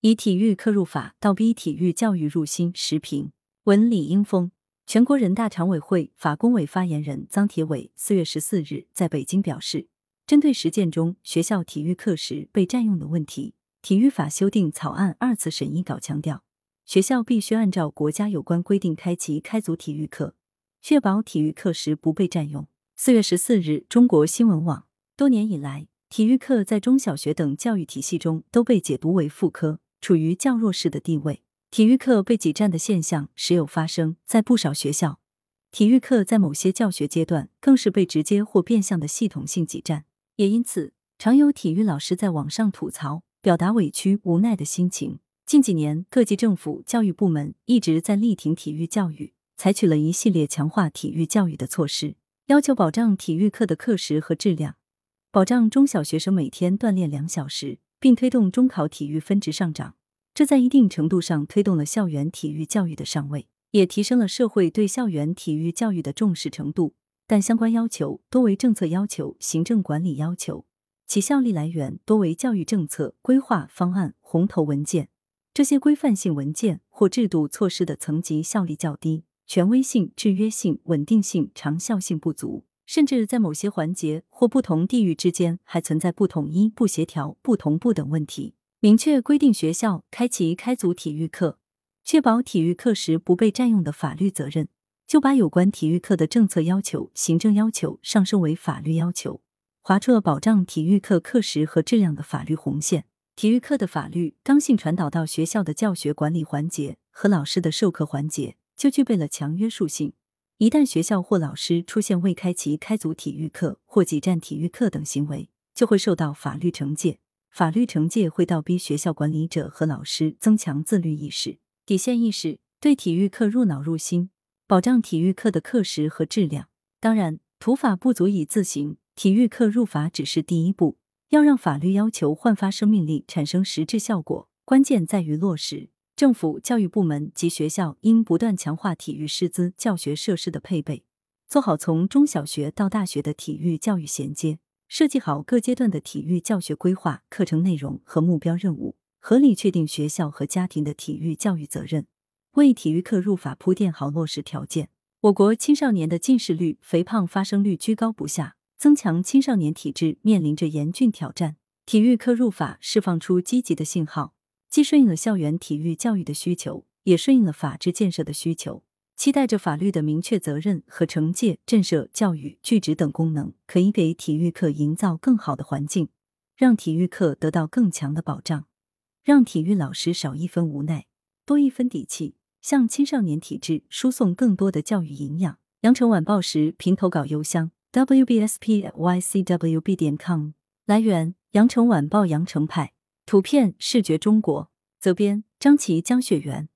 以体育课入法，倒逼体育教育入心。时评文李英峰，全国人大常委会法工委发言人臧铁伟四月十四日在北京表示，针对实践中学校体育课时被占用的问题，体育法修订草案二次审议稿强调，学校必须按照国家有关规定开齐开足体育课，确保体育课时不被占用。四月十四日，中国新闻网，多年以来，体育课在中小学等教育体系中都被解读为副科。处于较弱势的地位，体育课被挤占的现象时有发生。在不少学校，体育课在某些教学阶段更是被直接或变相的系统性挤占。也因此，常有体育老师在网上吐槽，表达委屈无奈的心情。近几年，各级政府教育部门一直在力挺体育教育，采取了一系列强化体育教育的措施，要求保障体育课的课时和质量，保障中小学生每天锻炼两小时。并推动中考体育分值上涨，这在一定程度上推动了校园体育教育的上位，也提升了社会对校园体育教育的重视程度。但相关要求多为政策要求、行政管理要求，其效力来源多为教育政策规划方案、红头文件。这些规范性文件或制度措施的层级效力较低，权威性、制约性、稳定性、长效性不足。甚至在某些环节或不同地域之间还存在不统一、不协调、不同步等问题。明确规定学校开齐开足体育课，确保体育课时不被占用的法律责任，就把有关体育课的政策要求、行政要求上升为法律要求，划出了保障体育课课时和质量的法律红线。体育课的法律刚性传导到学校的教学管理环节和老师的授课环节，就具备了强约束性。一旦学校或老师出现未开齐开足体育课或挤占体育课等行为，就会受到法律惩戒。法律惩戒会倒逼学校管理者和老师增强自律意识、底线意识，对体育课入脑入心，保障体育课的课时和质量。当然，土法不足以自行，体育课入法只是第一步。要让法律要求焕发生命力、产生实质效果，关键在于落实。政府、教育部门及学校应不断强化体育师资、教学设施的配备，做好从中小学到大学的体育教育衔接，设计好各阶段的体育教学规划、课程内容和目标任务，合理确定学校和家庭的体育教育责任，为体育课入法铺垫好落实条件。我国青少年的近视率、肥胖发生率居高不下，增强青少年体质面临着严峻挑战。体育课入法释放出积极的信号。既顺应了校园体育教育的需求，也顺应了法治建设的需求。期待着法律的明确责任和惩戒、震慑、教育、拒止等功能，可以给体育课营造更好的环境，让体育课得到更强的保障，让体育老师少一分无奈，多一分底气，向青少年体质输送更多的教育营养。羊城晚报时评投稿邮箱：wbspycwb 点 com。来源：羊城晚报羊城派。图片视觉中国，责编张琪、江雪源。